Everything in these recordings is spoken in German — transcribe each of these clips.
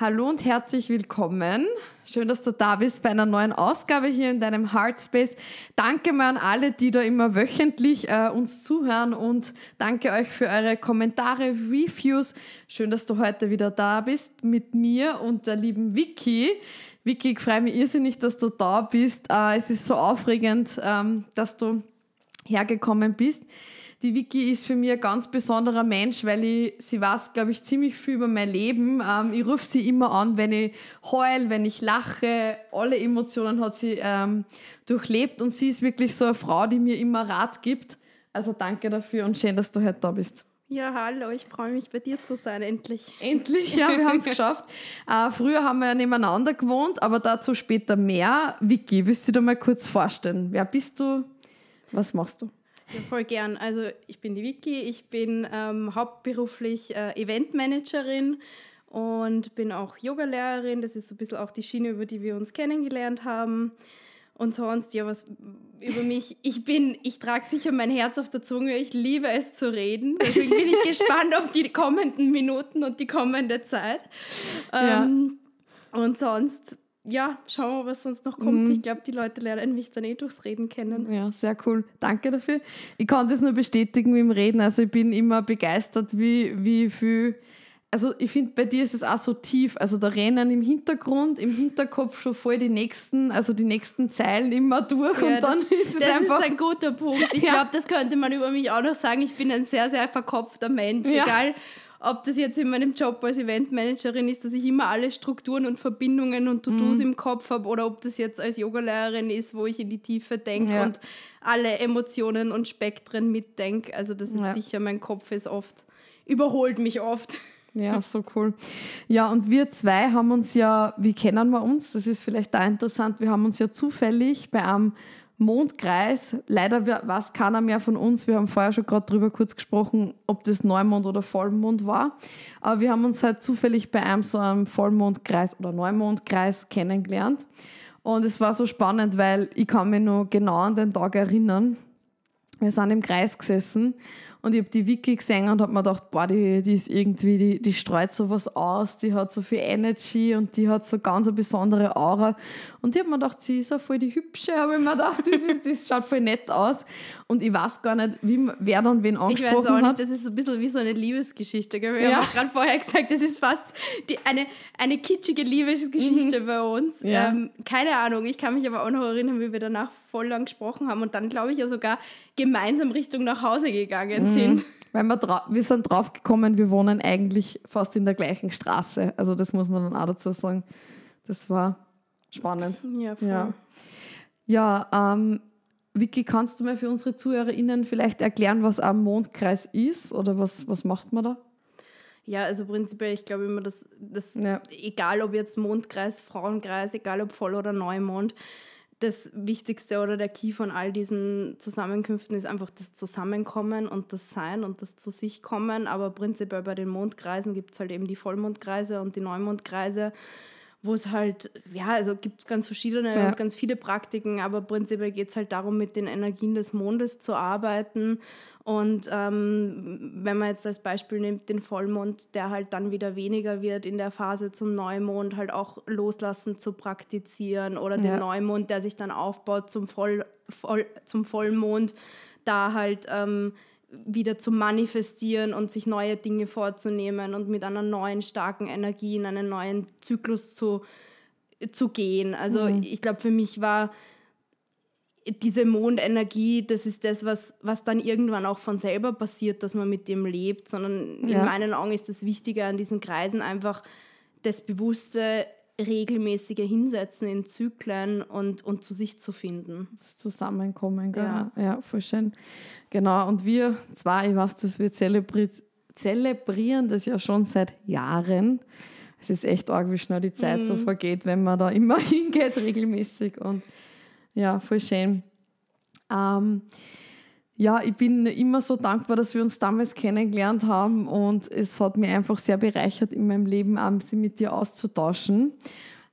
Hallo und herzlich willkommen. Schön, dass du da bist bei einer neuen Ausgabe hier in deinem Heartspace. Danke mal an alle, die da immer wöchentlich äh, uns zuhören und danke euch für eure Kommentare, Reviews. Schön, dass du heute wieder da bist mit mir und der lieben Vicky. Vicky, ich freue mich irrsinnig, dass du da bist. Äh, es ist so aufregend, ähm, dass du hergekommen bist. Die Vicky ist für mich ein ganz besonderer Mensch, weil ich, sie weiß, glaube ich, ziemlich viel über mein Leben. Ähm, ich rufe sie immer an, wenn ich heul, wenn ich lache. Alle Emotionen hat sie ähm, durchlebt und sie ist wirklich so eine Frau, die mir immer Rat gibt. Also danke dafür und schön, dass du heute da bist. Ja, hallo, ich freue mich bei dir zu sein, endlich. Endlich, ja, wir haben es geschafft. Äh, früher haben wir ja nebeneinander gewohnt, aber dazu später mehr. Vicky, willst du dir mal kurz vorstellen? Wer bist du? Was machst du? Ja, voll gern. Also ich bin die Vicky, ich bin ähm, hauptberuflich äh, Eventmanagerin und bin auch Yogalehrerin. Das ist so ein bisschen auch die Schiene, über die wir uns kennengelernt haben. Und sonst, ja, was über mich. Ich bin, ich trage sicher mein Herz auf der Zunge. Ich liebe es zu reden. Deswegen bin ich gespannt auf die kommenden Minuten und die kommende Zeit. Ähm, ja. Und sonst ja, schauen wir, was sonst noch kommt. Mhm. Ich glaube, die Leute lernen mich dann eh durchs Reden kennen. Ja, sehr cool. Danke dafür. Ich kann das nur bestätigen mit dem Reden. Also ich bin immer begeistert, wie, wie viel. Also ich finde, bei dir ist es auch so tief. Also da rennen im Hintergrund, im Hinterkopf schon voll die nächsten, also die nächsten Zeilen immer durch ja, und dann das, ist es das einfach... Das ist ein guter Punkt. Ich ja. glaube, das könnte man über mich auch noch sagen. Ich bin ein sehr, sehr verkopfter Mensch. Ja. Egal ob das jetzt in meinem Job als Eventmanagerin ist, dass ich immer alle Strukturen und Verbindungen und To-Dos mhm. im Kopf habe oder ob das jetzt als Yogalehrerin ist, wo ich in die Tiefe denke ja. und alle Emotionen und Spektren mitdenke. Also das ist ja. sicher, mein Kopf ist oft, überholt mich oft. Ja, so cool. Ja, und wir zwei haben uns ja, wie kennen wir uns? Das ist vielleicht da interessant. Wir haben uns ja zufällig bei einem Mondkreis, leider weiß keiner mehr von uns, wir haben vorher schon gerade drüber kurz gesprochen, ob das Neumond oder Vollmond war, aber wir haben uns halt zufällig bei einem so einem Vollmondkreis oder Neumondkreis kennengelernt. Und es war so spannend, weil ich kann mich noch genau an den Tag erinnern. Wir sind im Kreis gesessen und ich habe die Vicky gesehen und habe mir gedacht, boah, die, die ist irgendwie, die, die streut sowas aus, die hat so viel Energy und die hat so ganz eine besondere Aura. Und ich habe mir gedacht, sie ist ja voll die Hübsche, habe ich mir gedacht, das, ist, das schaut voll nett aus. Und ich weiß gar nicht, wie, wer dann wen angesprochen hat. Ich weiß auch nicht, das ist ein bisschen wie so eine Liebesgeschichte. Gell? Wir ja. haben gerade vorher gesagt, das ist fast die, eine, eine kitschige Liebesgeschichte mhm. bei uns. Ja. Ähm, keine Ahnung, ich kann mich aber auch noch erinnern, wie wir danach voll lang gesprochen haben und dann, glaube ich, ja sogar gemeinsam Richtung nach Hause gegangen mhm. sind. Weil wir, wir sind drauf gekommen, wir wohnen eigentlich fast in der gleichen Straße. Also das muss man dann auch dazu sagen. Das war spannend. Ja, voll. Ja, ja ähm, Vicky, kannst du mir für unsere ZuhörerInnen vielleicht erklären, was ein Mondkreis ist oder was, was macht man da? Ja, also prinzipiell, ich glaube immer, dass das, ja. egal ob jetzt Mondkreis, Frauenkreis, egal ob Voll- oder Neumond, das Wichtigste oder der Key von all diesen Zusammenkünften ist einfach das Zusammenkommen und das Sein und das zu sich kommen. Aber prinzipiell bei den Mondkreisen gibt es halt eben die Vollmondkreise und die Neumondkreise, wo es halt, ja, also gibt es ganz verschiedene ja. und ganz viele Praktiken, aber prinzipiell geht es halt darum, mit den Energien des Mondes zu arbeiten und ähm, wenn man jetzt als Beispiel nimmt den Vollmond, der halt dann wieder weniger wird in der Phase zum Neumond, halt auch loslassen zu praktizieren oder ja. den Neumond, der sich dann aufbaut zum, Voll, Voll, zum Vollmond, da halt ähm, wieder zu manifestieren und sich neue Dinge vorzunehmen und mit einer neuen starken Energie in einen neuen Zyklus zu, zu gehen. Also mhm. ich glaube, für mich war diese Mondenergie, das ist das, was, was dann irgendwann auch von selber passiert, dass man mit dem lebt, sondern ja. in meinen Augen ist das Wichtige an diesen Kreisen einfach das bewusste, regelmäßige Hinsetzen in Zyklen und, und zu sich zu finden. Das Zusammenkommen, gell? Ja. ja, voll schön. Genau, und wir zwei, ich weiß, dass wir zelebri zelebrieren das ja schon seit Jahren es ist echt arg, wie schnell die Zeit mhm. so vergeht, wenn man da immer hingeht, regelmäßig. Und ja, voll schön. Ähm, ja, ich bin immer so dankbar, dass wir uns damals kennengelernt haben und es hat mich einfach sehr bereichert in meinem Leben, sie mit dir auszutauschen.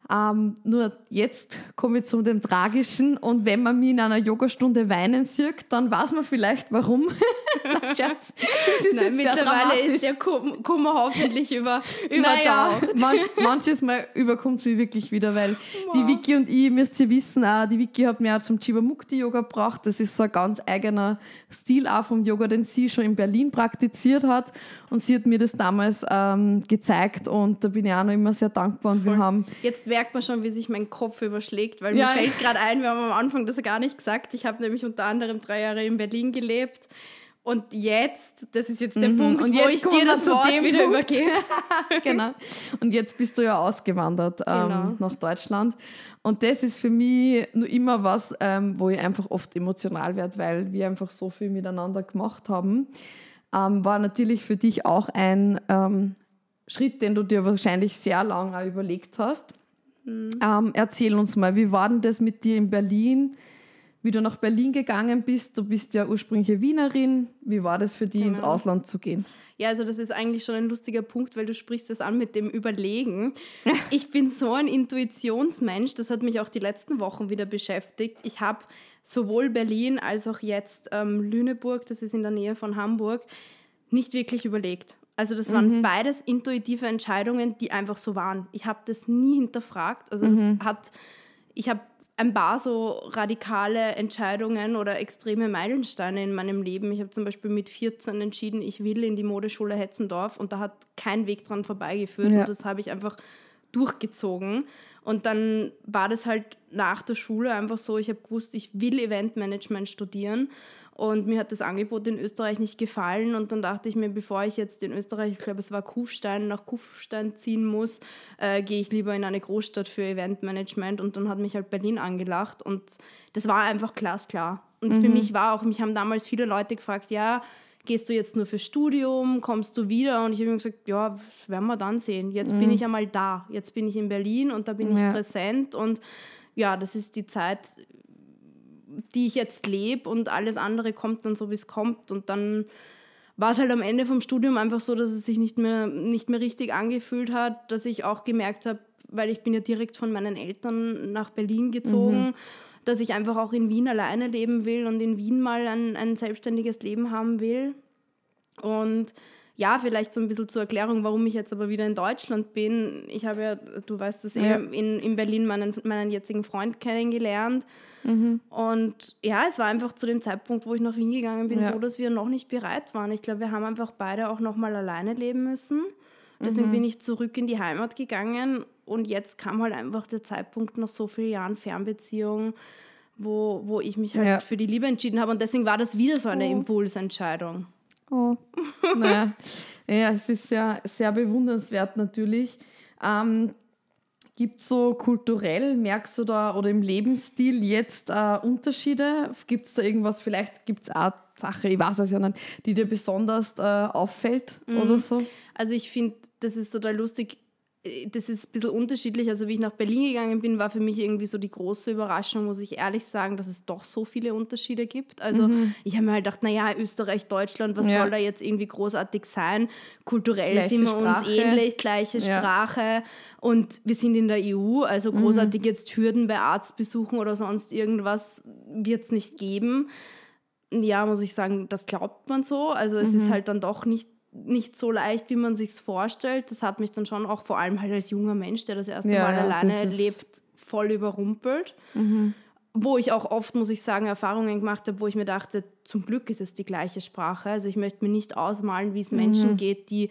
Ähm, nur jetzt komme ich zu dem Tragischen und wenn man mich in einer Yogastunde weinen sieht, dann weiß man vielleicht warum. Na, Schatz, Nein, mittlerweile ist der Kummer hoffentlich über, übertaucht. Naja, manch, manches Mal überkommt mich wirklich wieder, weil wow. die Vicky und ich, müsst ihr wissen, auch, die Vicky hat mir auch zum Chibamukti-Yoga gebracht. Das ist so ein ganz eigener Stil auch vom Yoga, den sie schon in Berlin praktiziert hat. Und sie hat mir das damals ähm, gezeigt und da bin ich auch noch immer sehr dankbar. Und wir haben Jetzt merkt man schon, wie sich mein Kopf überschlägt, weil ja, mir fällt gerade ein, wir haben am Anfang das gar nicht gesagt. Ich habe nämlich unter anderem drei Jahre in Berlin gelebt. Und jetzt, das ist jetzt der mhm. Punkt, und wo ich dir das Wort wieder Punkt. übergebe. genau. Und jetzt bist du ja ausgewandert ähm, genau. nach Deutschland. Und das ist für mich nur immer was, ähm, wo ich einfach oft emotional werde, weil wir einfach so viel miteinander gemacht haben. Ähm, war natürlich für dich auch ein ähm, Schritt, den du dir wahrscheinlich sehr lange überlegt hast. Mhm. Ähm, erzähl uns mal, wie war denn das mit dir in Berlin? Wie du nach Berlin gegangen bist. Du bist ja ursprüngliche Wienerin. Wie war das für dich, genau. ins Ausland zu gehen? Ja, also das ist eigentlich schon ein lustiger Punkt, weil du sprichst das an mit dem Überlegen. ich bin so ein Intuitionsmensch, das hat mich auch die letzten Wochen wieder beschäftigt. Ich habe sowohl Berlin als auch jetzt ähm, Lüneburg, das ist in der Nähe von Hamburg, nicht wirklich überlegt. Also das waren mhm. beides intuitive Entscheidungen, die einfach so waren. Ich habe das nie hinterfragt. Also das mhm. hat, ich habe ein paar so radikale Entscheidungen oder extreme Meilensteine in meinem Leben. Ich habe zum Beispiel mit 14 entschieden, ich will in die Modeschule Hetzendorf und da hat kein Weg dran vorbeigeführt ja. und das habe ich einfach durchgezogen. Und dann war das halt nach der Schule einfach so, ich habe gewusst, ich will Eventmanagement studieren und mir hat das Angebot in Österreich nicht gefallen. Und dann dachte ich mir, bevor ich jetzt in Österreich, ich glaube, es war Kufstein, nach Kufstein ziehen muss, äh, gehe ich lieber in eine Großstadt für Eventmanagement. Und dann hat mich halt Berlin angelacht. Und das war einfach glasklar. Und mhm. für mich war auch, mich haben damals viele Leute gefragt, ja, gehst du jetzt nur für Studium, kommst du wieder? Und ich habe mir gesagt, ja, das werden wir dann sehen. Jetzt mhm. bin ich einmal da. Jetzt bin ich in Berlin und da bin ja. ich präsent. Und ja, das ist die Zeit, die ich jetzt lebe und alles andere kommt dann so, wie es kommt. Und dann war es halt am Ende vom Studium einfach so, dass es sich nicht mehr, nicht mehr richtig angefühlt hat, dass ich auch gemerkt habe, weil ich bin ja direkt von meinen Eltern nach Berlin gezogen, mhm. dass ich einfach auch in Wien alleine leben will und in Wien mal ein, ein selbstständiges Leben haben will. Und ja, vielleicht so ein bisschen zur Erklärung, warum ich jetzt aber wieder in Deutschland bin. Ich habe ja, du weißt das ja. eben, in, in Berlin meinen, meinen jetzigen Freund kennengelernt. Mhm. Und ja, es war einfach zu dem Zeitpunkt, wo ich nach Wien gegangen bin, ja. so, dass wir noch nicht bereit waren. Ich glaube, wir haben einfach beide auch noch mal alleine leben müssen. Deswegen mhm. bin ich zurück in die Heimat gegangen und jetzt kam halt einfach der Zeitpunkt nach so vielen Jahren Fernbeziehung, wo, wo ich mich halt ja. für die Liebe entschieden habe und deswegen war das wieder so eine. Impulsentscheidung. Oh, naja. ja, es ist sehr, sehr bewundernswert natürlich. Ähm, Gibt es so kulturell, merkst du da, oder im Lebensstil jetzt äh, Unterschiede? Gibt es da irgendwas, vielleicht gibt es auch Sache, ich weiß es ja nicht, die dir besonders äh, auffällt mhm. oder so? Also ich finde, das ist total lustig das ist ein bisschen unterschiedlich. Also wie ich nach Berlin gegangen bin, war für mich irgendwie so die große Überraschung, muss ich ehrlich sagen, dass es doch so viele Unterschiede gibt. Also mhm. ich habe mir halt gedacht, naja, Österreich, Deutschland, was ja. soll da jetzt irgendwie großartig sein? Kulturell gleiche sind wir Sprache. uns ähnlich, gleiche ja. Sprache und wir sind in der EU, also mhm. großartig mhm. jetzt Hürden bei Arztbesuchen oder sonst irgendwas wird es nicht geben. Ja, muss ich sagen, das glaubt man so. Also es mhm. ist halt dann doch nicht nicht so leicht, wie man sich vorstellt. Das hat mich dann schon auch vor allem halt als junger Mensch, der das erste ja, Mal alleine lebt, voll überrumpelt. Mhm. Wo ich auch oft, muss ich sagen, Erfahrungen gemacht habe, wo ich mir dachte, zum Glück ist es die gleiche Sprache. Also ich möchte mir nicht ausmalen, wie es mhm. Menschen geht, die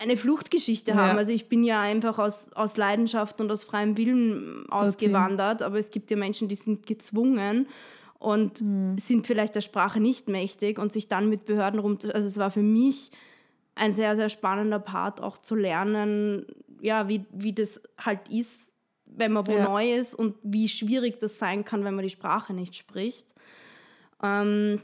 eine Fluchtgeschichte ja. haben. Also ich bin ja einfach aus, aus Leidenschaft und aus freiem Willen ausgewandert, aber es gibt ja Menschen, die sind gezwungen und mhm. sind vielleicht der Sprache nicht mächtig und sich dann mit Behörden rum. Also es war für mich ein sehr, sehr spannender Part, auch zu lernen, ja, wie, wie das halt ist, wenn man wo ja. neu ist und wie schwierig das sein kann, wenn man die Sprache nicht spricht. Ähm,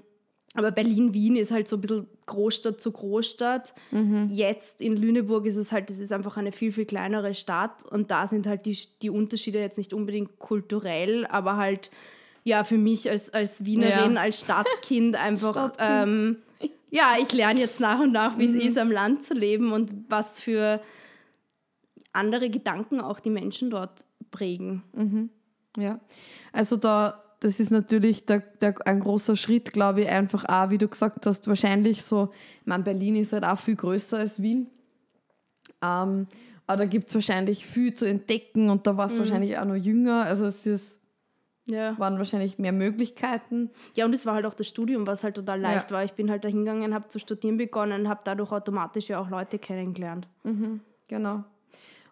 aber Berlin-Wien ist halt so ein bisschen Großstadt zu Großstadt. Mhm. Jetzt in Lüneburg ist es halt, das ist einfach eine viel, viel kleinere Stadt und da sind halt die, die Unterschiede jetzt nicht unbedingt kulturell, aber halt ja für mich als, als Wienerin, ja. als Stadtkind einfach, Stadtkind. Ähm, ja, ich lerne jetzt nach und nach, wie es mhm. ist, am Land zu leben und was für andere Gedanken auch die Menschen dort prägen. Mhm. Ja, also da, das ist natürlich der, der, ein großer Schritt, glaube ich, einfach auch, wie du gesagt hast, wahrscheinlich so, ich meine, Berlin ist halt auch viel größer als Wien. Ähm, aber da gibt es wahrscheinlich viel zu entdecken und da warst du mhm. wahrscheinlich auch noch jünger. Also es ist, ja. waren wahrscheinlich mehr Möglichkeiten. Ja, und es war halt auch das Studium, was halt total leicht ja. war. Ich bin halt da hingegangen, habe zu studieren begonnen, habe dadurch automatisch ja auch Leute kennengelernt. Mhm, genau.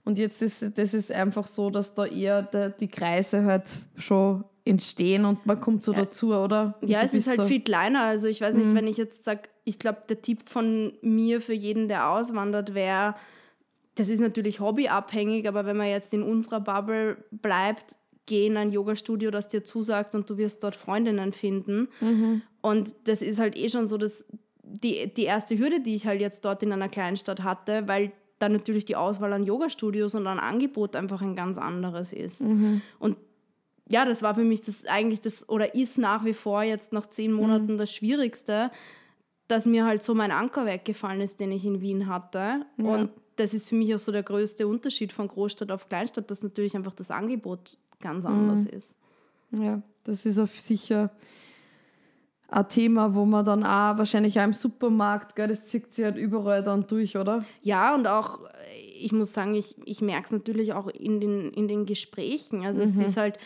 Und jetzt ist das ist einfach so, dass da eher der, die Kreise halt schon entstehen und man kommt so ja. dazu, oder? Und ja, es ist halt so viel kleiner. Also ich weiß nicht, mhm. wenn ich jetzt sage, ich glaube, der Tipp von mir für jeden, der auswandert, wäre, das ist natürlich hobbyabhängig, aber wenn man jetzt in unserer Bubble bleibt, geh in ein Yoga-Studio, das dir zusagt und du wirst dort Freundinnen finden. Mhm. Und das ist halt eh schon so, dass die, die erste Hürde, die ich halt jetzt dort in einer Kleinstadt hatte, weil dann natürlich die Auswahl an Yoga-Studios und an Angebot einfach ein ganz anderes ist. Mhm. Und ja, das war für mich das eigentlich das, oder ist nach wie vor jetzt nach zehn Monaten mhm. das Schwierigste, dass mir halt so mein Anker weggefallen ist, den ich in Wien hatte. Ja. Und das ist für mich auch so der größte Unterschied von Großstadt auf Kleinstadt, dass natürlich einfach das Angebot ganz mhm. anders ist. Ja, das ist auf sicher ein Thema, wo man dann auch wahrscheinlich auch im Supermarkt, gell, das zieht sich halt überall dann durch, oder? Ja, und auch, ich muss sagen, ich, ich merke es natürlich auch in den, in den Gesprächen. Also mhm. es ist halt,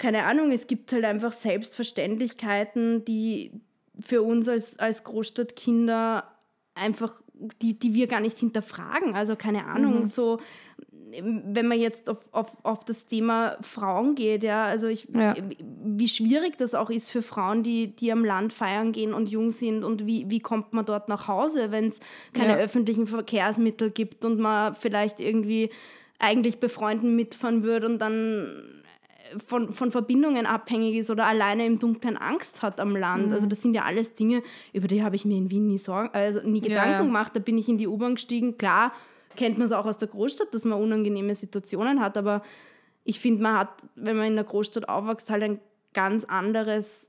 keine Ahnung, es gibt halt einfach Selbstverständlichkeiten, die für uns als, als Großstadtkinder einfach, die, die wir gar nicht hinterfragen. Also keine Ahnung, mhm. so wenn man jetzt auf, auf, auf das Thema Frauen geht, ja, also ich, ja. wie schwierig das auch ist für Frauen, die, die am Land feiern gehen und jung sind und wie, wie kommt man dort nach Hause, wenn es keine ja. öffentlichen Verkehrsmittel gibt und man vielleicht irgendwie eigentlich befreunden mitfahren würde und dann von, von Verbindungen abhängig ist oder alleine im Dunkeln Angst hat am Land. Mhm. Also das sind ja alles Dinge, über die habe ich mir in Wien nie Sorgen, also nie Gedanken ja, gemacht. Da bin ich in die U-Bahn gestiegen, klar, kennt man es auch aus der Großstadt, dass man unangenehme Situationen hat, aber ich finde, man hat, wenn man in der Großstadt aufwächst, halt ein ganz anderes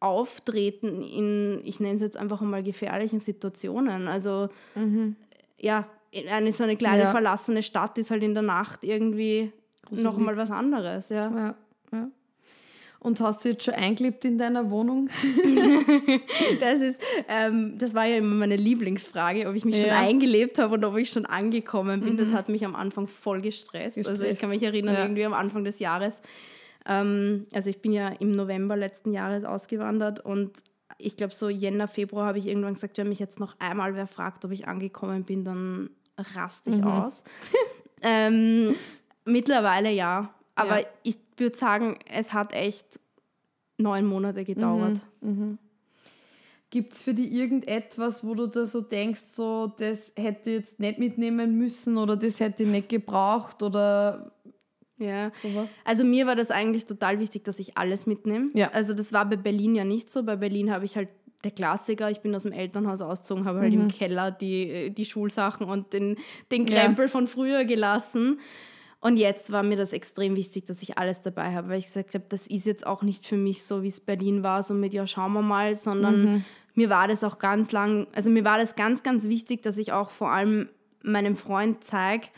Auftreten in, ich nenne es jetzt einfach einmal gefährlichen Situationen. Also mhm. ja, eine so eine kleine ja. verlassene Stadt ist halt in der Nacht irgendwie noch mal was anderes. Ja. ja, ja. Und hast du jetzt schon eingelebt in deiner Wohnung? das, ist, ähm, das war ja immer meine Lieblingsfrage, ob ich mich ja. schon eingelebt habe und ob ich schon angekommen bin. Mhm. Das hat mich am Anfang voll gestresst. gestresst. Also ich kann mich erinnern, ja. irgendwie am Anfang des Jahres. Ähm, also ich bin ja im November letzten Jahres ausgewandert und ich glaube so Jänner, Februar habe ich irgendwann gesagt, wenn mich jetzt noch einmal wer fragt, ob ich angekommen bin, dann raste ich mhm. aus. ähm, mittlerweile ja. Aber ja. ich würde sagen, es hat echt neun Monate gedauert. Mhm, mhm. Gibt es für dich irgendetwas, wo du da so denkst, so das hätte ich jetzt nicht mitnehmen müssen oder das hätte ich nicht gebraucht oder ja, sowas? Also mir war das eigentlich total wichtig, dass ich alles mitnehme. Ja. Also das war bei Berlin ja nicht so. Bei Berlin habe ich halt der Klassiker, ich bin aus dem Elternhaus ausgezogen, habe halt mhm. im Keller die, die Schulsachen und den, den Krempel ja. von früher gelassen. Und jetzt war mir das extrem wichtig, dass ich alles dabei habe, weil ich gesagt habe, das ist jetzt auch nicht für mich so, wie es Berlin war, so mit, ja, schauen wir mal, sondern mhm. mir war das auch ganz lang, also mir war das ganz, ganz wichtig, dass ich auch vor allem meinem Freund zeige,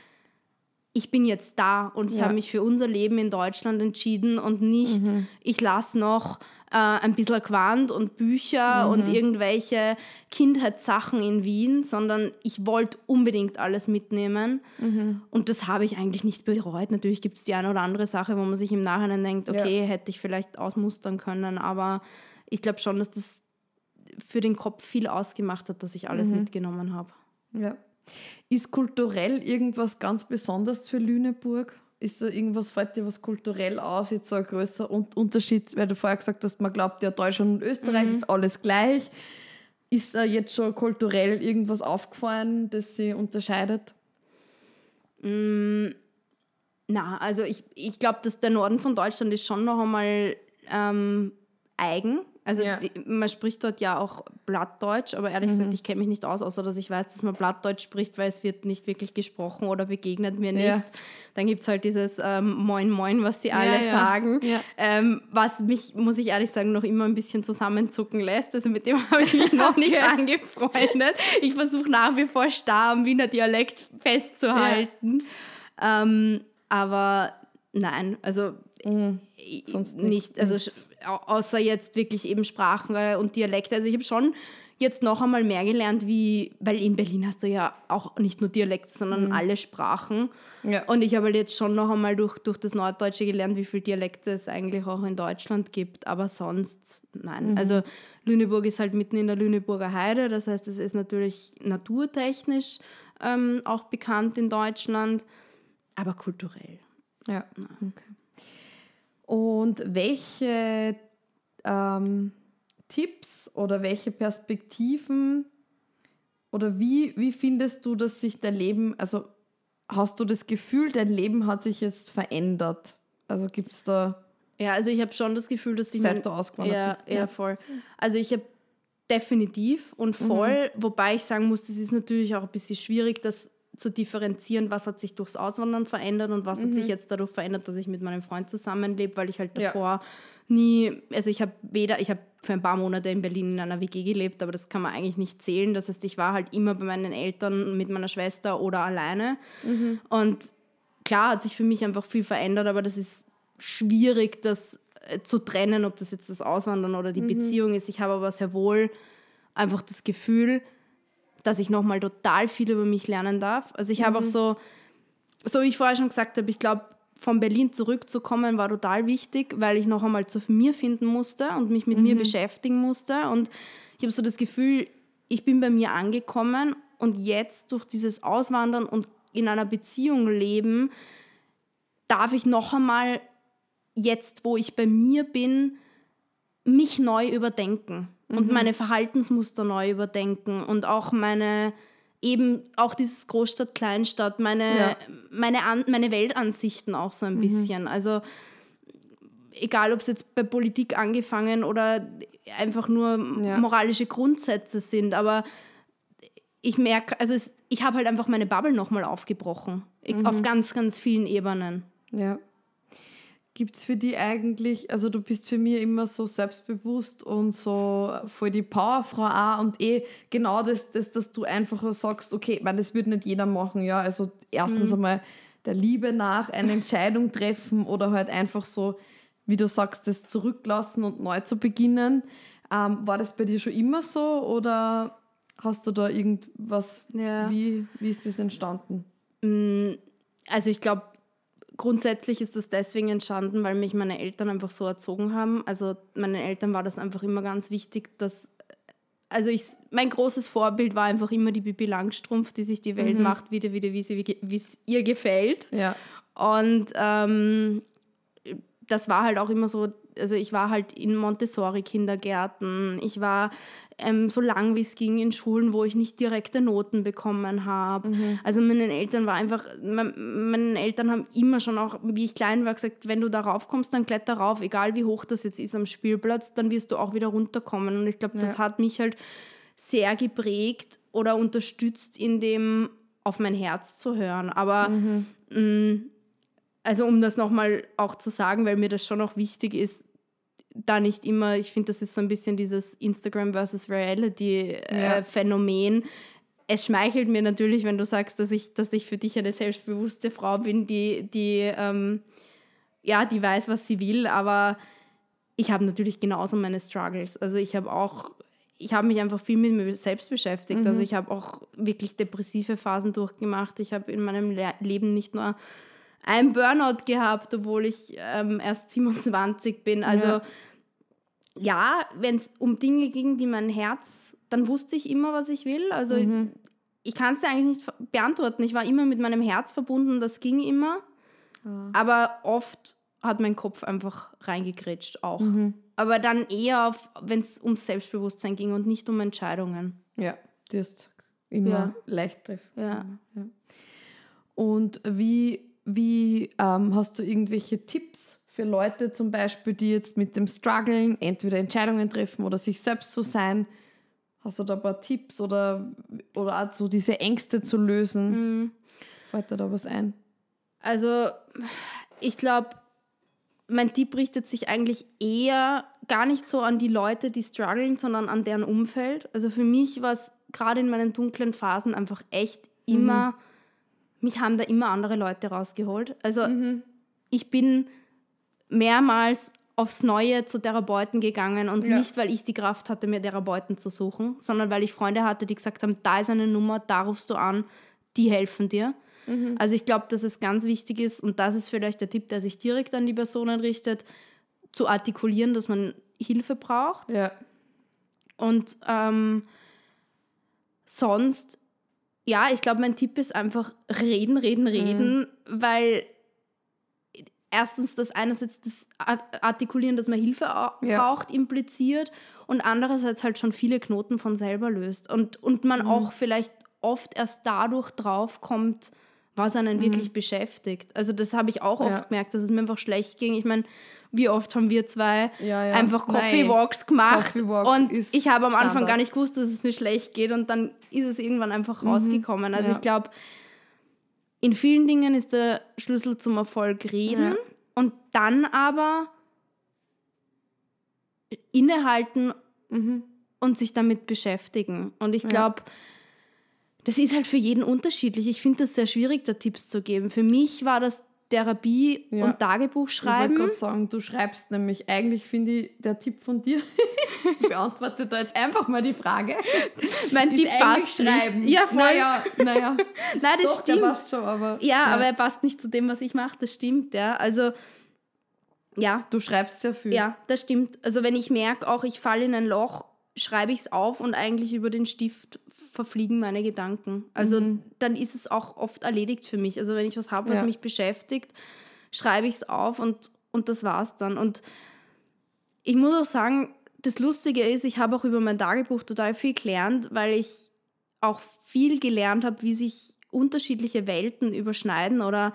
ich bin jetzt da und ich ja. habe mich für unser Leben in Deutschland entschieden und nicht, mhm. ich lasse noch äh, ein bisschen Quant und Bücher mhm. und irgendwelche Kindheitssachen in Wien, sondern ich wollte unbedingt alles mitnehmen. Mhm. Und das habe ich eigentlich nicht bereut. Natürlich gibt es die eine oder andere Sache, wo man sich im Nachhinein denkt, okay, ja. hätte ich vielleicht ausmustern können, aber ich glaube schon, dass das für den Kopf viel ausgemacht hat, dass ich alles mhm. mitgenommen habe. Ja. Ist kulturell irgendwas ganz Besonderes für Lüneburg? Ist da irgendwas, fällt dir was kulturell auf, jetzt so ein größer Unterschied, weil du vorher gesagt hast, man glaubt ja, Deutschland und Österreich mhm. ist alles gleich. Ist da jetzt schon kulturell irgendwas aufgefallen, das sie unterscheidet? Mm, na, also ich, ich glaube, dass der Norden von Deutschland ist schon noch einmal ähm, eigen Also ja. man spricht dort ja auch Blattdeutsch, aber ehrlich mhm. gesagt, ich kenne mich nicht aus, außer dass ich weiß, dass man Blattdeutsch spricht, weil es wird nicht wirklich gesprochen oder begegnet mir nicht. Ja. Dann gibt es halt dieses ähm, Moin Moin, was sie alle ja, sagen, ähm, was mich, muss ich ehrlich sagen, noch immer ein bisschen zusammenzucken lässt. Also mit dem habe ich mich noch nicht angefreundet. Ich versuche nach wie vor starr am Wiener Dialekt festzuhalten. Ähm, aber nein, also mhm. Sonst nicht. Also außer jetzt wirklich eben Sprache und Dialekte. Also ich habe schon jetzt noch einmal mehr gelernt, wie, weil in Berlin hast du ja auch nicht nur Dialekte, sondern mhm. alle Sprachen. Ja. Und ich habe halt jetzt schon noch einmal durch, durch das Norddeutsche gelernt, wie viele Dialekte es eigentlich auch in Deutschland gibt. Aber sonst, nein. Mhm. Also Lüneburg ist halt mitten in der Lüneburger Heide. Das heißt, es ist natürlich naturtechnisch ähm, auch bekannt in Deutschland, aber kulturell. Ja, okay. Und welche ähm, Tipps oder welche Perspektiven oder wie, wie findest du, dass sich dein Leben, also hast du das Gefühl, dein Leben hat sich jetzt verändert? Also gibt es da. Ja, also ich habe schon das Gefühl, dass ich. Seit du ausgewandert ja, bist. Ja, voll. Also ich habe definitiv und mhm. voll, mhm. wobei ich sagen muss, das ist natürlich auch ein bisschen schwierig, das zu differenzieren, was hat sich durchs Auswandern verändert und was mhm. hat sich mhm. jetzt dadurch verändert, dass ich mit meinem Freund zusammenlebe, weil ich halt davor ja. nie, also ich habe weder, ich habe für ein paar Monate in Berlin in einer WG gelebt, aber das kann man eigentlich nicht zählen. Das heißt, ich war halt immer bei meinen Eltern mit meiner Schwester oder alleine. Mhm. Und klar hat sich für mich einfach viel verändert, aber das ist schwierig, das äh, zu trennen, ob das jetzt das Auswandern oder die mhm. Beziehung ist. Ich habe aber sehr wohl einfach das Gefühl, dass ich nochmal total viel über mich lernen darf. Also ich mhm. habe auch so, so wie ich vorher schon gesagt habe, ich glaube, von Berlin zurückzukommen war total wichtig, weil ich noch einmal zu mir finden musste und mich mit mhm. mir beschäftigen musste. Und ich habe so das Gefühl, ich bin bei mir angekommen und jetzt durch dieses Auswandern und in einer Beziehung leben, darf ich noch einmal jetzt, wo ich bei mir bin, mich neu überdenken und mhm. meine Verhaltensmuster neu überdenken und auch meine eben auch dieses Großstadt Kleinstadt meine ja. meine An meine Weltansichten auch so ein mhm. bisschen also egal ob es jetzt bei Politik angefangen oder einfach nur ja. moralische Grundsätze sind aber ich merke also es, ich habe halt einfach meine Bubble nochmal aufgebrochen mhm. auf ganz ganz vielen Ebenen ja Gibt es für die eigentlich, also du bist für mich immer so selbstbewusst und so voll die Powerfrau auch und eh genau das, das dass du einfach sagst, okay, weil das würde nicht jeder machen, ja. Also erstens mhm. einmal der Liebe nach eine Entscheidung treffen oder halt einfach so, wie du sagst, das zurücklassen und neu zu beginnen. Ähm, war das bei dir schon immer so oder hast du da irgendwas, ja. wie, wie ist das entstanden? Mm, also ich glaube, grundsätzlich ist das deswegen entstanden, weil mich meine Eltern einfach so erzogen haben. Also meinen Eltern war das einfach immer ganz wichtig, dass also ich, mein großes Vorbild war einfach immer die Bibi Langstrumpf, die sich die Welt mhm. macht, wieder, wieder, wie, sie, wie es ihr gefällt. Ja. Und ähm, das war halt auch immer so, also ich war halt in Montessori-Kindergärten, ich war ähm, so lang wie es ging in Schulen, wo ich nicht direkte Noten bekommen habe. Mhm. Also meinen Eltern war einfach, mein, meine Eltern haben immer schon auch, wie ich klein war, gesagt, wenn du darauf kommst, dann kletter rauf, egal wie hoch das jetzt ist am Spielplatz, dann wirst du auch wieder runterkommen. Und ich glaube, das ja. hat mich halt sehr geprägt oder unterstützt, in dem auf mein Herz zu hören. Aber mhm. mh, mm, also um das nochmal auch zu sagen, weil mir das schon auch wichtig ist, da nicht immer, ich finde, das ist so ein bisschen dieses Instagram versus Reality-Phänomen. Äh, ja. Es schmeichelt mir natürlich, wenn du sagst, dass ich, dass ich für dich eine selbstbewusste Frau bin, die, die, ähm, ja, die weiß, was sie will, aber ich habe natürlich genauso meine Struggles. Also ich habe auch, ich habe mich einfach viel mit mir selbst beschäftigt. Also mhm. Also ich habe auch wirklich depressive Phasen durchgemacht. Ich habe in meinem Le Leben nicht nur einen Burnout gehabt, obwohl ich ähm, erst 27 bin. Also ja, ja wenn es um Dinge ging, die mein Herz, dann wusste ich immer, was ich will. Also mhm. ich, ich kann es dir eigentlich nicht beantworten. Ich war immer mit meinem Herz verbunden, das ging immer. Ja. Aber oft hat mein Kopf einfach reingegrätscht auch. Mhm. Aber dann eher, wenn es ums Selbstbewusstsein ging und nicht um Entscheidungen. Ja, du hast immer ja. leicht treffen. Ja. ja. Und wie wie ähm, hast du irgendwelche Tipps für Leute zum Beispiel, die jetzt mit dem Strugglen entweder Entscheidungen treffen oder sich selbst zu sein? Hast du da ein paar Tipps oder, oder auch so diese Ängste zu lösen? Mhm. Fällt dir da was ein? Also, ich glaube, mein Tipp richtet sich eigentlich eher gar nicht so an die Leute, die strugglen, sondern an deren Umfeld. Also für mich war es gerade in meinen dunklen Phasen einfach echt immer, mhm. Mich haben da immer andere Leute rausgeholt. Also mhm. ich bin mehrmals aufs Neue zu Therapeuten gegangen und ja. nicht, weil ich die Kraft hatte, mir Therapeuten zu suchen, sondern weil ich Freunde hatte, die gesagt haben, da ist eine Nummer, da rufst du an, die helfen dir. Mhm. Also ich glaube, dass es ganz wichtig ist und das ist vielleicht der Tipp, der sich direkt an die Personen richtet, zu artikulieren, dass man Hilfe braucht. Ja. Und ähm, sonst, ja, ich glaube, mein Tipp ist einfach reden, reden, reden, mhm. weil erstens das einerseits das Artikulieren, dass man Hilfe ja. braucht, impliziert und andererseits halt schon viele Knoten von selber löst. Und, und man mhm. auch vielleicht oft erst dadurch drauf kommt, was einen mhm. wirklich beschäftigt. Also das habe ich auch oft ja. gemerkt, dass es mir einfach schlecht ging. Ich meine, wie oft haben wir zwei ja, ja. einfach Coffee Walks gemacht Coffee Walk und ich habe am Standard. Anfang gar nicht gewusst, dass es mir schlecht geht und dann ist es irgendwann einfach mhm. rausgekommen. Also ich glaube, in vielen Dingen ist der Schlüssel zum Erfolg reden und dann aber innehalten mhm. und sich damit beschäftigen. Und ich glaube, das ist halt für jeden unterschiedlich. Ich finde das sehr schwierig, da Tipps zu geben. Für mich war das Therapie ja. und Tagebuch schreiben. Ich wollte gerade sagen, du schreibst nämlich, eigentlich finde ich, der Tipp von dir, beantworte da jetzt einfach mal die Frage. mein Tipp passt schreiben. Nicht. Ja, voll. Naja, naja. Nein, das Doch, stimmt. Der passt schon, aber, ja, ja, aber er passt nicht zu dem, was ich mache, das stimmt, ja. Also, ja. Du schreibst sehr viel. Ja, das stimmt. Also, wenn ich merke, auch ich falle in ein Loch, schreibe ich es auf und eigentlich über den Stift verfliegen meine Gedanken. Also mhm. dann ist es auch oft erledigt für mich. Also wenn ich was habe, was ja. mich beschäftigt, schreibe ich es auf und, und das war's dann. Und ich muss auch sagen, das Lustige ist, ich habe auch über mein Tagebuch total viel gelernt, weil ich auch viel gelernt habe, wie sich unterschiedliche Welten überschneiden oder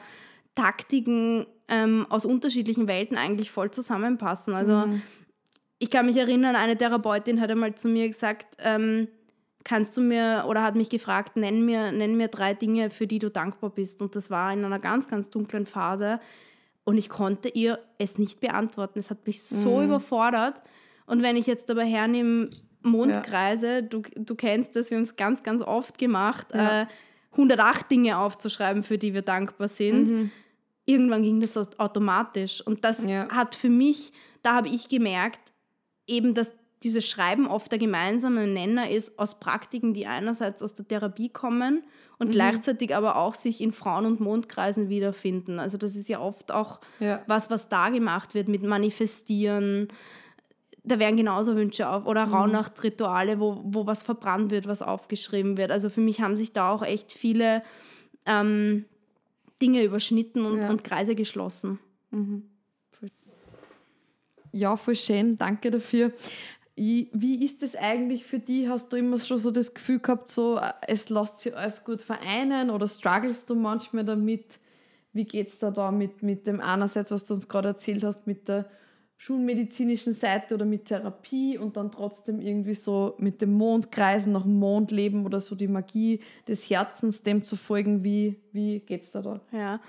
Taktiken ähm, aus unterschiedlichen Welten eigentlich voll zusammenpassen. Also mhm. ich kann mich erinnern, eine Therapeutin hat einmal zu mir gesagt, ähm, kannst du mir oder hat mich gefragt, nenn mir, nenn mir drei Dinge, für die du dankbar bist. Und das war in einer ganz, ganz dunklen Phase. Und ich konnte ihr es nicht beantworten. Es hat mich so mhm. überfordert. Und wenn ich jetzt aber hernehme, Mondkreise, ja. du, du kennst das, wir haben es ganz, ganz oft gemacht, ja. äh, 108 Dinge aufzuschreiben, für die wir dankbar sind. Mhm. Irgendwann ging das automatisch. Und das ja. hat für mich, da habe ich gemerkt, eben, dass dieses Schreiben oft der gemeinsame Nenner ist aus Praktiken, die einerseits aus der Therapie kommen und mhm. gleichzeitig aber auch sich in Frauen- und Mondkreisen wiederfinden. Also das ist ja oft auch ja. was, was da gemacht wird mit Manifestieren. Da werden genauso Wünsche auf oder mhm. Rauhnachtrituale, wo, wo was verbrannt wird, was aufgeschrieben wird. Also für mich haben sich da auch echt viele ähm, Dinge überschnitten und, ja. und Kreise geschlossen. Mhm. Ja, voll schön. Danke dafür. Wie ist es eigentlich für dich? Hast du immer schon so das Gefühl gehabt, so, es lässt sich alles gut vereinen oder strugglest du manchmal damit? Wie geht es da, da mit, mit dem einerseits, was du uns gerade erzählt hast, mit der schulmedizinischen Seite oder mit Therapie und dann trotzdem irgendwie so mit dem Mondkreisen nach dem Mond leben oder so die Magie des Herzens dem zu folgen? Wie, wie geht es da da? Ja,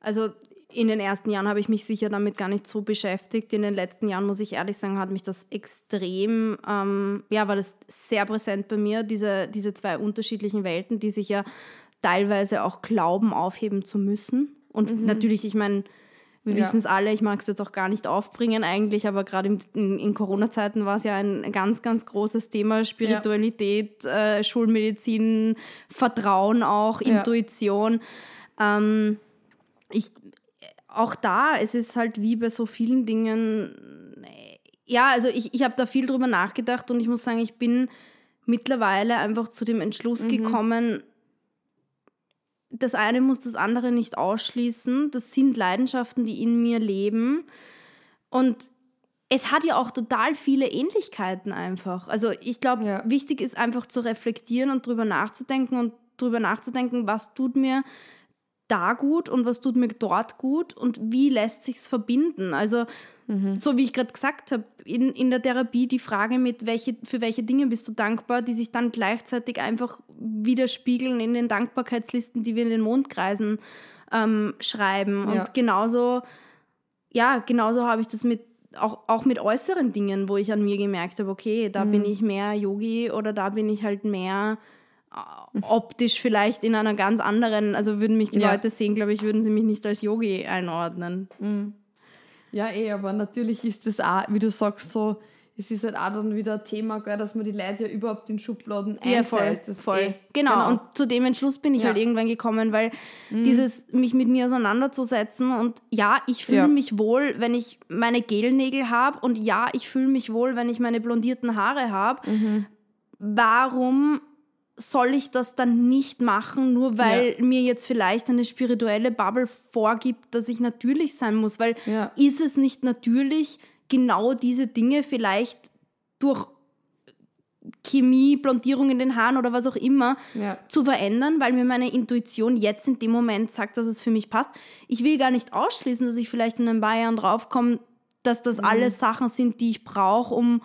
also in den ersten Jahren habe ich mich sicher damit gar nicht so beschäftigt. In den letzten Jahren, muss ich ehrlich sagen, hat mich das extrem, ähm, ja, war das sehr präsent bei mir, diese, diese zwei unterschiedlichen Welten, die sich ja teilweise auch glauben, aufheben zu müssen. Und mhm. natürlich, ich meine, wir ja. wissen es alle, ich mag es jetzt auch gar nicht aufbringen eigentlich, aber gerade in, in Corona-Zeiten war es ja ein ganz, ganz großes Thema, Spiritualität, ja. äh, Schulmedizin, Vertrauen auch, ja. Intuition. Ähm, ich, auch da, es ist halt wie bei so vielen Dingen, ja, also ich, ich habe da viel drüber nachgedacht und ich muss sagen, ich bin mittlerweile einfach zu dem Entschluss mhm. gekommen, das eine muss das andere nicht ausschließen. Das sind Leidenschaften, die in mir leben. Und es hat ja auch total viele Ähnlichkeiten einfach. Also ich glaube, ja. wichtig ist einfach zu reflektieren und drüber nachzudenken und drüber nachzudenken, was tut mir da gut und was tut mir dort gut und wie lässt sich's verbinden? Also mhm. so wie ich gerade gesagt habe, in, in der Therapie die Frage mit, welche, für welche Dinge bist du dankbar, die sich dann gleichzeitig einfach widerspiegeln in den Dankbarkeitslisten, die wir in den Mondkreisen ähm, schreiben. Ja. Und genauso, ja, genauso habe ich das mit auch, auch mit äußeren Dingen, wo ich an mir gemerkt habe, okay, da mhm. bin ich mehr Yogi oder da bin ich halt mehr optisch vielleicht in einer ganz anderen, also würden mich die ja. Leute sehen, glaube ich, würden sie mich nicht als Yogi einordnen. Mhm. Ja, eh, aber natürlich ist das auch, wie du sagst, so, es ist halt auch dann wieder ein Thema, gell, dass man die Leute ja überhaupt in Schubladen einsetzt. Ja, voll. voll. Eh, genau. genau. und zu dem Entschluss bin ich ja. halt irgendwann gekommen, weil mhm. dieses, mich mit mir auseinanderzusetzen und ja, ich fühle ja. mich wohl, wenn ich meine Gelnägel habe und ja, ich fühle mich wohl, wenn ich meine blondierten Haare habe. Mhm. Warum soll ich das dann nicht machen, nur weil ja. mir jetzt vielleicht eine spirituelle Bubble vorgibt, dass ich natürlich sein muss? Weil ja. ist es nicht natürlich, genau diese Dinge vielleicht durch Chemie, Blondierung in den Haaren oder was auch immer ja. zu verändern, weil mir meine Intuition jetzt in dem Moment sagt, dass es für mich passt. Ich will gar nicht ausschließen, dass ich vielleicht in ein paar Jahren draufkomme, dass das mhm. alles Sachen sind, die ich brauche, um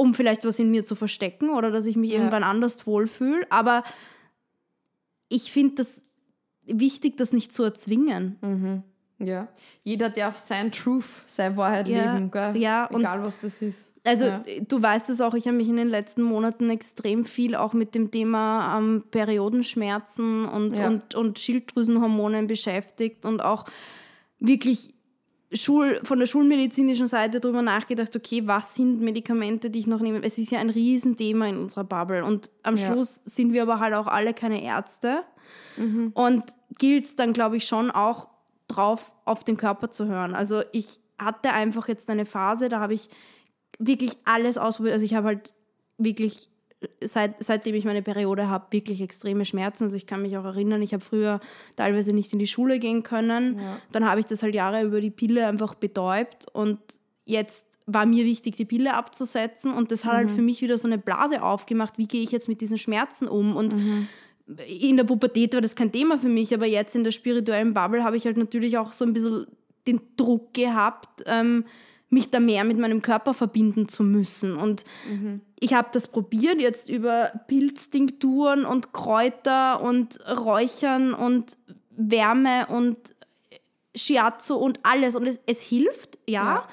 um vielleicht was in mir zu verstecken oder dass ich mich ja. irgendwann anders wohlfühle. Aber ich finde das wichtig, das nicht zu erzwingen. Mhm. Ja, jeder darf sein Truth, seine Wahrheit ja. leben, gell? Ja, egal was das ist. Also ja. du weißt es auch, ich habe mich in den letzten Monaten extrem viel auch mit dem Thema ähm, Periodenschmerzen und, ja. und, und Schilddrüsenhormonen beschäftigt und auch wirklich Schul, von der schulmedizinischen Seite darüber nachgedacht, okay, was sind Medikamente, die ich noch nehme? Es ist ja ein Riesenthema in unserer Bubble. Und am ja. Schluss sind wir aber halt auch alle keine Ärzte. Mhm. Und gilt es dann, glaube ich, schon auch drauf, auf den Körper zu hören. Also ich hatte einfach jetzt eine Phase, da habe ich wirklich alles ausprobiert. Also ich habe halt wirklich seit, seitdem ich meine Periode habe, wirklich extreme Schmerzen. Also ich kann mich auch erinnern, ich habe früher teilweise nicht in die Schule gehen können. Ja. Dann habe ich das halt Jahre über die Pille einfach betäubt und jetzt war mir wichtig, die Pille abzusetzen und das hat halt mhm. halt für mich wieder so eine Blase aufgemacht, wie gehe ich jetzt mit diesen Schmerzen um und mhm. In der Pubertät war das kein Thema für mich, aber jetzt in der spirituellen Bubble habe ich halt natürlich auch so ein bisschen den Druck gehabt, ähm, mich da mehr mit meinem Körper verbinden zu müssen. Und mhm. ich habe das probiert, jetzt über Pilztinkturen und Kräuter und Räuchern und Wärme und Shiatsu und alles. Und es, es hilft, ja. ja.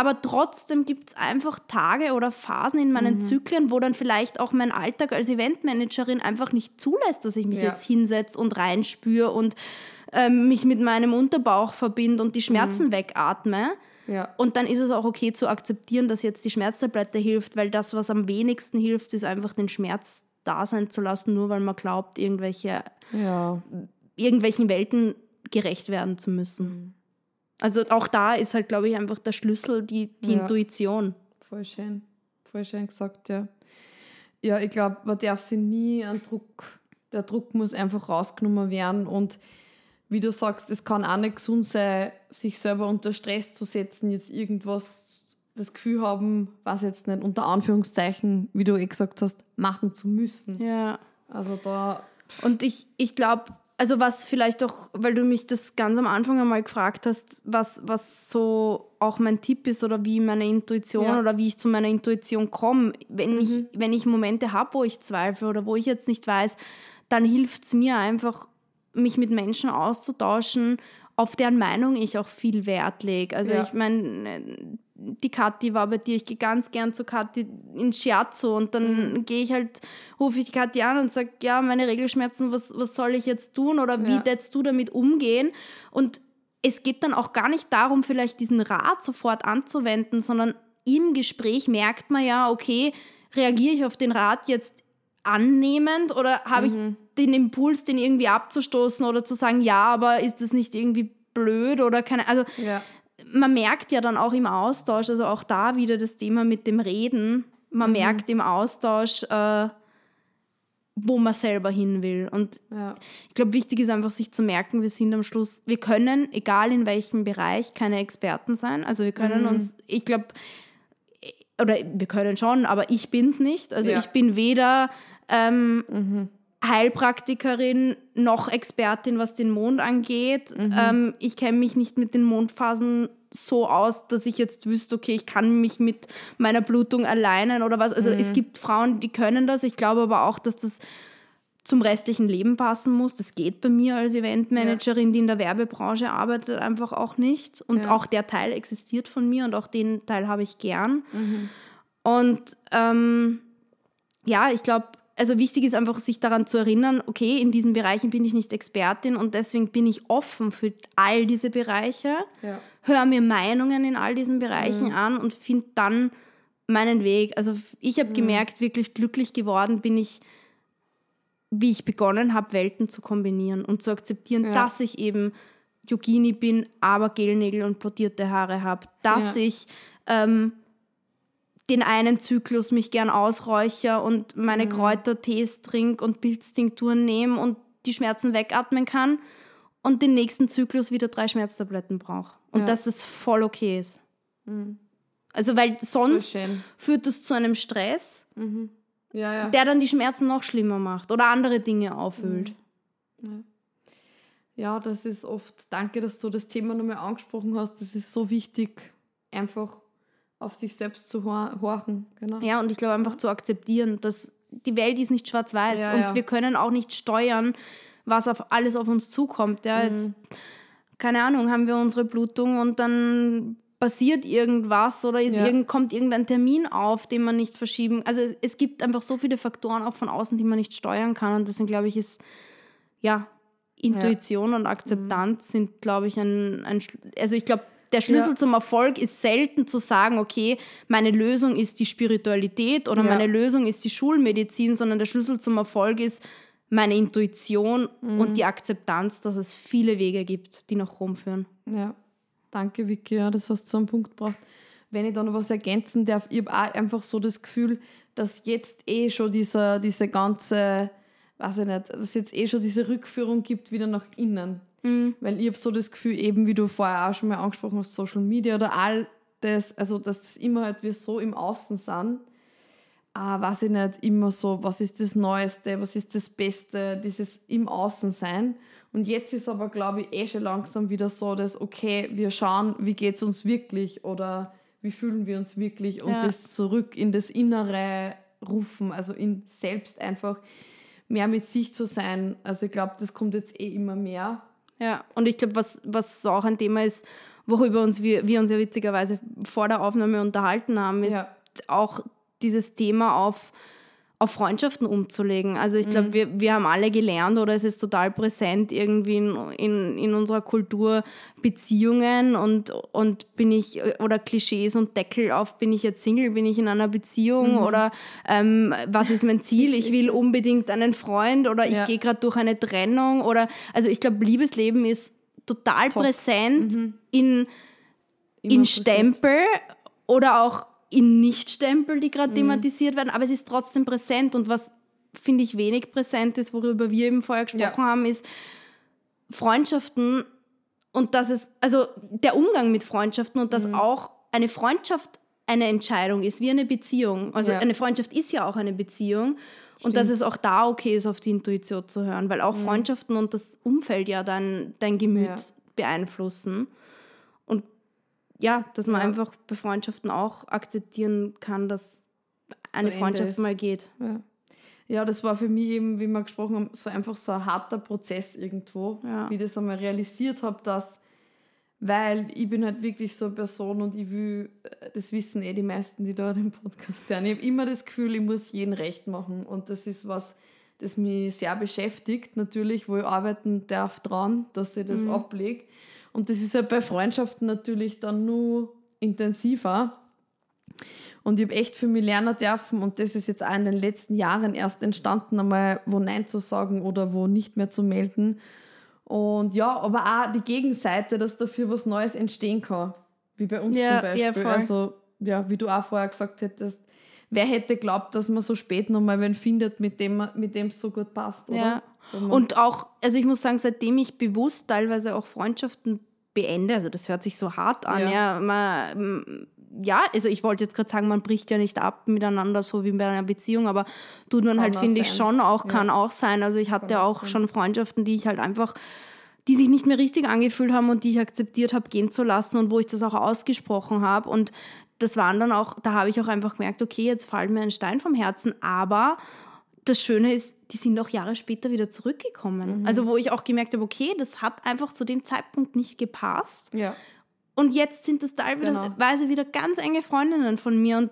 Aber trotzdem gibt es einfach Tage oder Phasen in meinen mhm. Zyklen, wo dann vielleicht auch mein Alltag als Eventmanagerin einfach nicht zulässt, dass ich mich ja. jetzt hinsetze und reinspüre und ähm, mich mit meinem Unterbauch verbinde und die Schmerzen mhm. wegatme. Ja. Und dann ist es auch okay zu akzeptieren, dass jetzt die Schmerztablette hilft, weil das, was am wenigsten hilft, ist einfach den Schmerz da sein zu lassen, nur weil man glaubt, irgendwelche, ja. irgendwelchen Welten gerecht werden zu müssen. Mhm. Also auch da ist halt, glaube ich, einfach der Schlüssel die, die ja. Intuition. Voll schön. Voll schön gesagt, ja. Ja, ich glaube, man darf sich nie an Druck, der Druck muss einfach rausgenommen werden und wie du sagst, es kann auch nicht gesund sein, sich selber unter Stress zu setzen, jetzt irgendwas, das Gefühl haben, was jetzt nicht, unter Anführungszeichen, wie du eh gesagt hast, machen zu müssen. Ja. Also da. Und ich, ich glaube, also was vielleicht auch, weil du mich das ganz am Anfang einmal gefragt hast, was, was so auch mein Tipp ist oder wie meine Intuition ja. oder wie ich zu meiner Intuition komme. Wenn, mhm. ich, wenn ich Momente habe, wo ich zweifle oder wo ich jetzt nicht weiß, dann hilft es mir einfach mich mit Menschen auszutauschen, auf deren Meinung ich auch viel Wert lege. Also ja. ich meine, die Kathi war bei dir, ich gehe ganz gern zu Kathi in Scherzo und dann mhm. gehe ich halt, rufe ich die Kathi an und sage, ja, meine Regelschmerzen, was, was soll ich jetzt tun oder wie ja. würdest du damit umgehen? Und es geht dann auch gar nicht darum, vielleicht diesen Rat sofort anzuwenden, sondern im Gespräch merkt man ja, okay, reagiere ich auf den Rat jetzt annehmend oder habe mhm. ich den Impuls, den irgendwie abzustoßen oder zu sagen, ja, aber ist das nicht irgendwie blöd oder keine, also ja. man merkt ja dann auch im Austausch, also auch da wieder das Thema mit dem Reden, man mhm. merkt im Austausch, äh, wo man selber hin will. Und ja. ich glaube, wichtig ist einfach, sich zu merken, wir sind am Schluss, wir können, egal in welchem Bereich, keine Experten sein. Also wir können mhm. uns, ich glaube, oder wir können schon, aber ich bin es nicht. Also ja. ich bin weder ähm, mhm. Heilpraktikerin, noch Expertin, was den Mond angeht. Mhm. Ähm, ich kenne mich nicht mit den Mondphasen so aus, dass ich jetzt wüsste, okay, ich kann mich mit meiner Blutung alleinen oder was. Also mhm. es gibt Frauen, die können das. Ich glaube aber auch, dass das zum restlichen Leben passen muss. Das geht bei mir als Eventmanagerin, ja. die in der Werbebranche arbeitet, einfach auch nicht. Und ja. auch der Teil existiert von mir und auch den Teil habe ich gern. Mhm. Und ähm, ja, ich glaube, also wichtig ist einfach, sich daran zu erinnern, okay, in diesen Bereichen bin ich nicht Expertin und deswegen bin ich offen für all diese Bereiche, ja. höre mir Meinungen in all diesen Bereichen mhm. an und finde dann meinen Weg. Also ich habe mhm. gemerkt, wirklich glücklich geworden bin ich, wie ich begonnen habe, Welten zu kombinieren und zu akzeptieren, ja. dass ich eben Yogini bin, aber Gelnägel und portierte Haare habe, dass ja. ich ähm, den einen Zyklus mich gern ausräucher und meine mhm. Kräutertees trinke und Pilztinkturen nehme und die Schmerzen wegatmen kann und den nächsten Zyklus wieder drei Schmerztabletten brauche. Und ja. dass das voll okay ist. Mhm. Also, weil sonst führt das zu einem Stress, mhm. Ja, ja. der dann die Schmerzen noch schlimmer macht oder andere Dinge aufhüllt. Mhm. Ja. das ist oft, danke, dass du das Thema nochmal angesprochen hast. Das ist so wichtig, einfach auf sich selbst zu horchen. Genau. Ja, und ich glaube einfach zu akzeptieren, dass die Welt ist nicht schwarz-weiß ja, und ja. wir können auch nicht steuern, was auf alles auf uns zukommt. Ja, mhm. jetzt, keine Ahnung, haben wir unsere Blutung und dann passiert irgendwas oder ist ja. irgend, kommt irgendein Termin auf, den man nicht verschieben. Also es, es, gibt einfach so viele Faktoren auch von außen, die man nicht steuern kann. Und deswegen glaube ich, ist ja Intuition und Akzeptanz mhm. sind, glaube ich, ein, ein also ich glaube, der Schlüssel ja. zum Erfolg ist selten zu sagen, okay, meine Lösung ist die Spiritualität oder ja. meine Lösung ist die Schulmedizin, sondern der Schlüssel zum Erfolg ist meine Intuition mhm. und die Akzeptanz, dass es viele Wege gibt, die nach Rom führen. Ja, danke Vicky, ja, das hast du so einen Punkt gebracht. Wenn ich da noch was ergänzen darf, ich habe auch einfach so das Gefühl, dass jetzt eh schon dieser, diese ganze, weiß ich nicht, dass es jetzt eh schon diese Rückführung gibt wieder nach innen. Mhm. Weil ich habe so das Gefühl, eben wie du vorher auch schon mal angesprochen hast, Social Media oder all das, also dass das immer halt wir so im Außen sind, ah, weiß ich nicht, immer so, was ist das Neueste, was ist das Beste, dieses im Außen sein. Und jetzt ist aber, glaube ich, eh schon langsam wieder so, dass, okay, wir schauen, wie geht es uns wirklich oder wie fühlen wir uns wirklich und ja. das zurück in das Innere rufen, also in selbst einfach mehr mit sich zu sein. Also ich glaube, das kommt jetzt eh immer mehr. Ja, und ich glaube, was, was auch ein Thema ist, worüber uns wir, wir uns ja witzigerweise vor der Aufnahme unterhalten haben, ist ja. auch dieses Thema auf auf Freundschaften umzulegen. Also ich glaube, mhm. wir, wir haben alle gelernt oder es ist total präsent irgendwie in, in, in unserer Kultur Beziehungen und, und bin ich, oder Klischees und Deckel auf, bin ich jetzt Single, bin ich in einer Beziehung mhm. oder ähm, was ist mein Ziel? Ich will unbedingt einen Freund oder ich ja. gehe gerade durch eine Trennung oder, also ich glaube, Liebesleben ist total Top. präsent mhm. in, in Stempel oder auch in Nicht-Stempel, die gerade mhm. thematisiert werden, aber es ist trotzdem präsent. Und was finde ich wenig präsent ist, worüber wir eben vorher gesprochen ja. haben, ist Freundschaften und dass es, also der Umgang mit Freundschaften und dass mhm. auch eine Freundschaft eine Entscheidung ist, wie eine Beziehung. Also ja. eine Freundschaft ist ja auch eine Beziehung. Stimmt. Und dass es auch da okay ist, auf die Intuition zu hören, weil auch mhm. Freundschaften und das Umfeld ja dein, dein Gemüt ja. beeinflussen ja, dass man ja. einfach bei Freundschaften auch akzeptieren kann, dass eine so Freundschaft mal geht. Ja. ja. das war für mich eben, wie wir gesprochen haben, so einfach so ein harter Prozess irgendwo, ja. wie ich das einmal realisiert habe, dass, weil ich bin halt wirklich so eine Person und ich will, äh, das wissen eh die meisten, die da den Podcast hören, ich habe immer das Gefühl, ich muss jeden recht machen und das ist was, das mich sehr beschäftigt, natürlich, wo ich arbeiten darf dran, dass ich das mhm. ablege. Und das ist ja bei Freundschaften natürlich dann nur intensiver. Und ich habe echt für mich lernen dürfen, und das ist jetzt auch in den letzten Jahren erst entstanden, einmal wo Nein zu sagen oder wo nicht mehr zu melden. Und ja, aber auch die Gegenseite, dass dafür was Neues entstehen kann. Wie bei uns ja, zum Beispiel. Ja, also, ja, wie du auch vorher gesagt hättest, wer hätte glaubt, dass man so spät nochmal wen findet, mit dem mit es so gut passt, oder? Ja. Und auch, also ich muss sagen, seitdem ich bewusst teilweise auch Freundschaften beende. Also das hört sich so hart an. Ja, ja, man, ja also ich wollte jetzt gerade sagen, man bricht ja nicht ab miteinander, so wie bei einer Beziehung, aber tut man kann halt, finde ich, schon auch, kann ja. auch sein. Also ich hatte auch, auch schon Freundschaften, die ich halt einfach die sich nicht mehr richtig angefühlt haben und die ich akzeptiert habe, gehen zu lassen und wo ich das auch ausgesprochen habe. Und das waren dann auch, da habe ich auch einfach gemerkt, okay, jetzt fällt mir ein Stein vom Herzen, aber das Schöne ist, die sind auch Jahre später wieder zurückgekommen. Mhm. Also wo ich auch gemerkt habe, okay, das hat einfach zu dem Zeitpunkt nicht gepasst. Ja. Und jetzt sind das teilweise genau. wieder ganz enge Freundinnen von mir und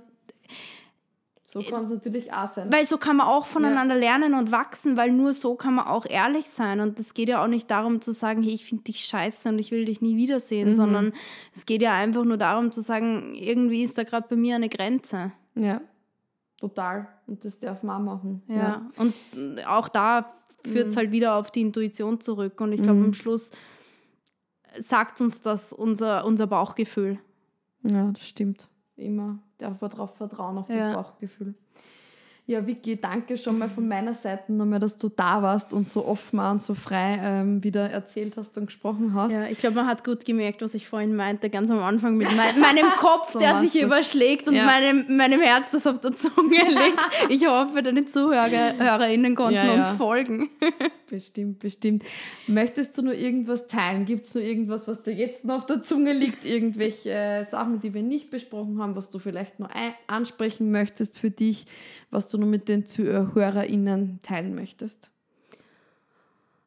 so kann es natürlich auch sein. Weil so kann man auch voneinander ja. lernen und wachsen, weil nur so kann man auch ehrlich sein. Und es geht ja auch nicht darum zu sagen, hey, ich finde dich scheiße und ich will dich nie wiedersehen, mhm. sondern es geht ja einfach nur darum zu sagen, irgendwie ist da gerade bei mir eine Grenze. Ja, total. Und das darf man auch machen. Ja, ja. und auch da führt es mhm. halt wieder auf die Intuition zurück. Und ich glaube, mhm. am Schluss sagt uns das unser, unser Bauchgefühl. Ja, das stimmt. Immer darf man darauf vertrauen, auf das ja. Bauchgefühl. Ja, Vicky, danke schon mal von meiner Seite nochmal, dass du da warst und so offen und so frei ähm, wieder erzählt hast und gesprochen hast. Ja, ich glaube, man hat gut gemerkt, was ich vorhin meinte, ganz am Anfang mit mein, meinem Kopf, so der sich das. überschlägt und ja. meinem, meinem Herz, das auf der Zunge liegt. Ich hoffe, deine ZuhörerInnen konnten ja, ja. uns folgen. Bestimmt, bestimmt. Möchtest du nur irgendwas teilen? Gibt es nur irgendwas, was dir jetzt noch auf der Zunge liegt? Irgendwelche äh, Sachen, die wir nicht besprochen haben, was du vielleicht nur ansprechen möchtest für dich, was du nur mit den ZuhörerInnen teilen möchtest?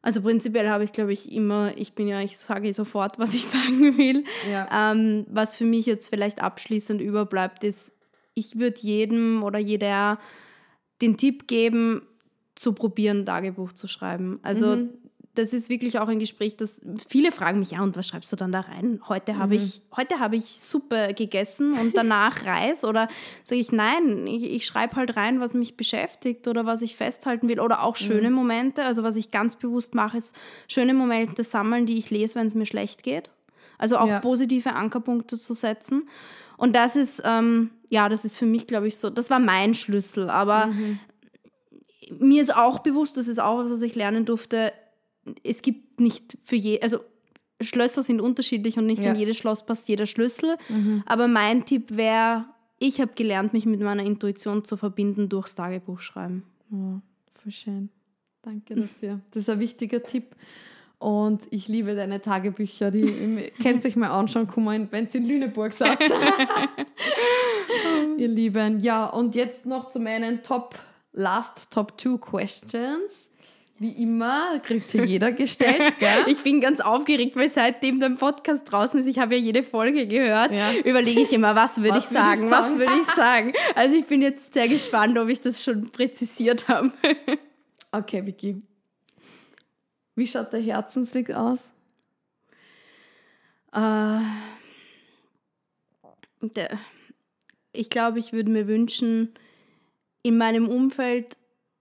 Also prinzipiell habe ich, glaube ich, immer, ich bin ja, ich sage sofort, was ich sagen will. Ja. Ähm, was für mich jetzt vielleicht abschließend überbleibt, ist, ich würde jedem oder jeder den Tipp geben, zu probieren, Tagebuch zu schreiben. Also mhm das ist wirklich auch ein Gespräch, das viele fragen mich, ja, und was schreibst du dann da rein? Heute habe mhm. ich, heute habe ich Suppe gegessen und danach Reis oder sage ich, nein, ich, ich schreibe halt rein, was mich beschäftigt oder was ich festhalten will oder auch schöne mhm. Momente. Also was ich ganz bewusst mache, ist schöne Momente sammeln, die ich lese, wenn es mir schlecht geht. Also auch ja. positive Ankerpunkte zu setzen. Und das ist, ähm, ja, das ist für mich, glaube ich, so, das war mein Schlüssel. Aber mhm. mir ist auch bewusst, das ist auch was ich lernen durfte, es gibt nicht für je, also Schlösser sind unterschiedlich und nicht ja. in jedes Schloss passt jeder Schlüssel. Mhm. Aber mein Tipp wäre, ich habe gelernt, mich mit meiner Intuition zu verbinden durchs Tagebuchschreiben. Oh, voll schön. Danke dafür. Das ist ein wichtiger Tipp. Und ich liebe deine Tagebücher. Die kennt sich mal anschauen, kommen, wenn es in Lüneburg seid. Ihr Lieben. Ja, und jetzt noch zu meinen Top, Last Top Two Questions. Wie immer, kriegt hier jeder gestellt, gell? ich bin ganz aufgeregt, weil seitdem dein Podcast draußen ist, ich habe ja jede Folge gehört, ja. überlege ich immer, was würde ich, sagen, was würde ich sagen. Also ich bin jetzt sehr gespannt, ob ich das schon präzisiert habe. okay, Vicky. Wie schaut der Herzensweg aus? Äh, der, ich glaube, ich würde mir wünschen, in meinem Umfeld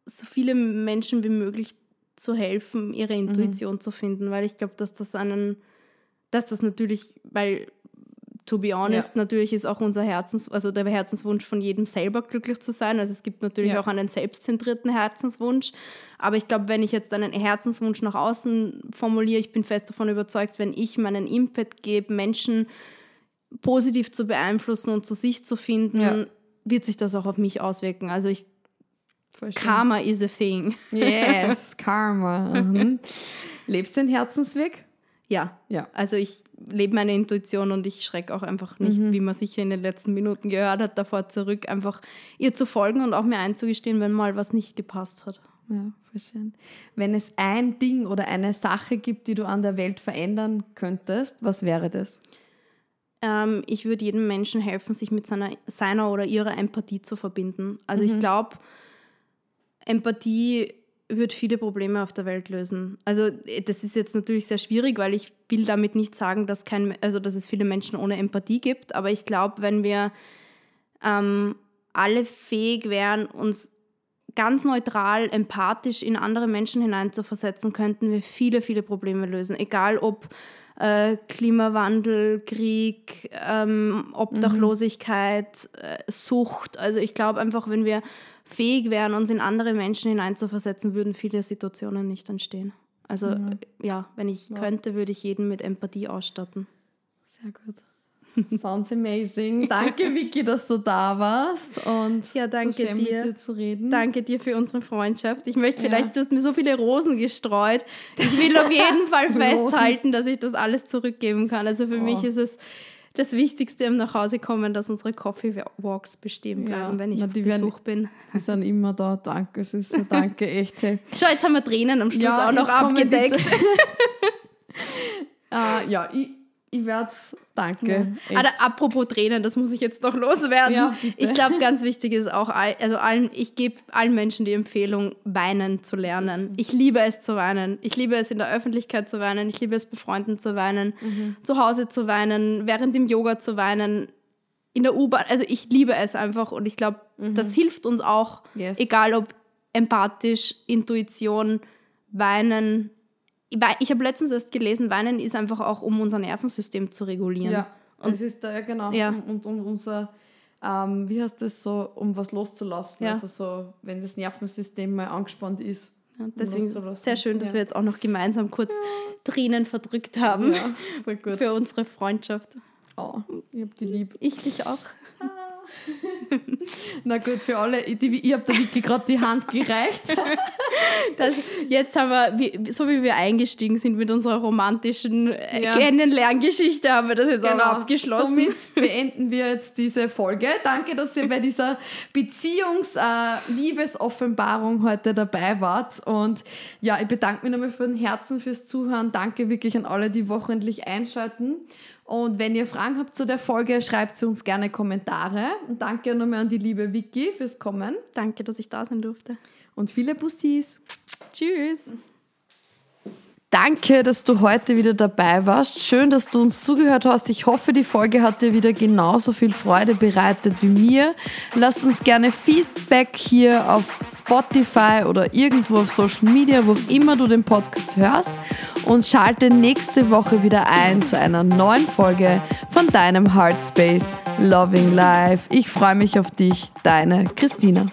so viele Menschen wie möglich zu helfen, ihre mhm. Intuition mhm. zu finden, weil ich glaube, dass das einen, dass das natürlich, weil to be honest, ja. natürlich ist auch unser Herzens, also der Herzenswunsch von jedem selber glücklich zu sein. Also es gibt natürlich ja. auch einen selbstzentrierten Herzenswunsch. Aber ich glaube, wenn ich jetzt einen Herzenswunsch nach außen formuliere, ich bin fest davon überzeugt, wenn ich meinen Impact gebe, Menschen positiv zu beeinflussen und zu sich zu finden, ja. wird sich das auch auf mich auswirken. Also ich Karma is a thing. Yes, Karma. Mhm. Lebst du den Herzensweg? Ja. ja. Also ich lebe meine Intuition und ich schrecke auch einfach nicht, mhm. wie man sicher in den letzten Minuten gehört hat, davor zurück, einfach ihr zu folgen und auch mir einzugestehen, wenn mal was nicht gepasst hat. Ja, voll schön. Wenn es ein Ding oder eine Sache gibt, die du an der Welt verändern könntest, was wäre das? Ähm, ich würde jedem Menschen helfen, sich mit seiner, seiner oder ihrer Empathie zu verbinden. Also mhm. ich glaube, Empathie wird viele Probleme auf der Welt lösen. Also das ist jetzt natürlich sehr schwierig, weil ich will damit nicht sagen, dass, kein, also, dass es viele Menschen ohne Empathie gibt. Aber ich glaube, wenn wir ähm, alle fähig wären, uns ganz neutral, empathisch in andere Menschen hineinzuversetzen, könnten wir viele, viele Probleme lösen. Egal ob äh, Klimawandel, Krieg, ähm, Obdachlosigkeit, mhm. äh, Sucht. Also ich glaube einfach, wenn wir fähig wären, uns in andere Menschen hineinzuversetzen, würden viele Situationen nicht entstehen. Also mhm. ja, wenn ich ja. könnte, würde ich jeden mit Empathie ausstatten. Sehr gut. Sounds amazing. Danke, Vicky, dass du da warst und ja, danke so dir. dir zu reden. Danke dir für unsere Freundschaft. Ich möchte vielleicht, ja. du hast mir so viele Rosen gestreut. Ich will auf jeden Fall festhalten, dass ich das alles zurückgeben kann. Also für oh. mich ist es das Wichtigste im Nachhausekommen, dass unsere Coffee Walks bestehen bleiben, ja, wenn ich na, auf Besuch werden, bin. Die sind immer da. Danke, Süße. Danke, echt. Schau, jetzt haben wir Tränen am Schluss ja, auch noch abgedeckt. uh, ja, ich, ich werde es, danke. Ja. Aber apropos Tränen, das muss ich jetzt noch loswerden. Ja, ich glaube, ganz wichtig ist auch, also allen, ich gebe allen Menschen die Empfehlung, weinen zu lernen. Ich liebe es zu weinen. Ich liebe es in der Öffentlichkeit zu weinen. Ich liebe es bei Freunden zu weinen, mhm. zu Hause zu weinen, während dem Yoga zu weinen, in der U-Bahn. Also ich liebe es einfach und ich glaube, mhm. das hilft uns auch, yes. egal ob empathisch, Intuition, weinen ich habe letztens erst gelesen, Weinen ist einfach auch, um unser Nervensystem zu regulieren. Ja, und es ist da genau, ja. Und um, um, unser, ähm, wie heißt das so, um was loszulassen. Ja. Also so, wenn das Nervensystem mal angespannt ist. Ja, deswegen sehr schön, dass wir jetzt auch noch gemeinsam kurz Tränen verdrückt haben. Ja, voll gut. Für unsere Freundschaft. Oh, ich hab die lieb. Ich dich auch. Na gut, für alle, die, ich habe der Vicky gerade die Hand gereicht. Das, jetzt haben wir, so wie wir eingestiegen sind mit unserer romantischen äh, ja. Kennenlerngeschichte, haben wir das jetzt genau. auch abgeschlossen. Somit beenden wir jetzt diese Folge. Danke, dass ihr bei dieser Beziehungs-Liebesoffenbarung äh, heute dabei wart. Und ja, ich bedanke mich nochmal von Herzen fürs Zuhören. Danke wirklich an alle, die wochentlich einschalten. Und wenn ihr Fragen habt zu der Folge, schreibt sie uns gerne Kommentare. Und danke nochmal an die liebe Vicky fürs Kommen. Danke, dass ich da sein durfte. Und viele Bussis. Tschüss. Danke, dass du heute wieder dabei warst. Schön, dass du uns zugehört hast. Ich hoffe, die Folge hat dir wieder genauso viel Freude bereitet wie mir. Lass uns gerne Feedback hier auf Spotify oder irgendwo auf Social Media, wo immer du den Podcast hörst. Und schalte nächste Woche wieder ein zu einer neuen Folge von deinem Heartspace Loving Life. Ich freue mich auf dich, deine Christina.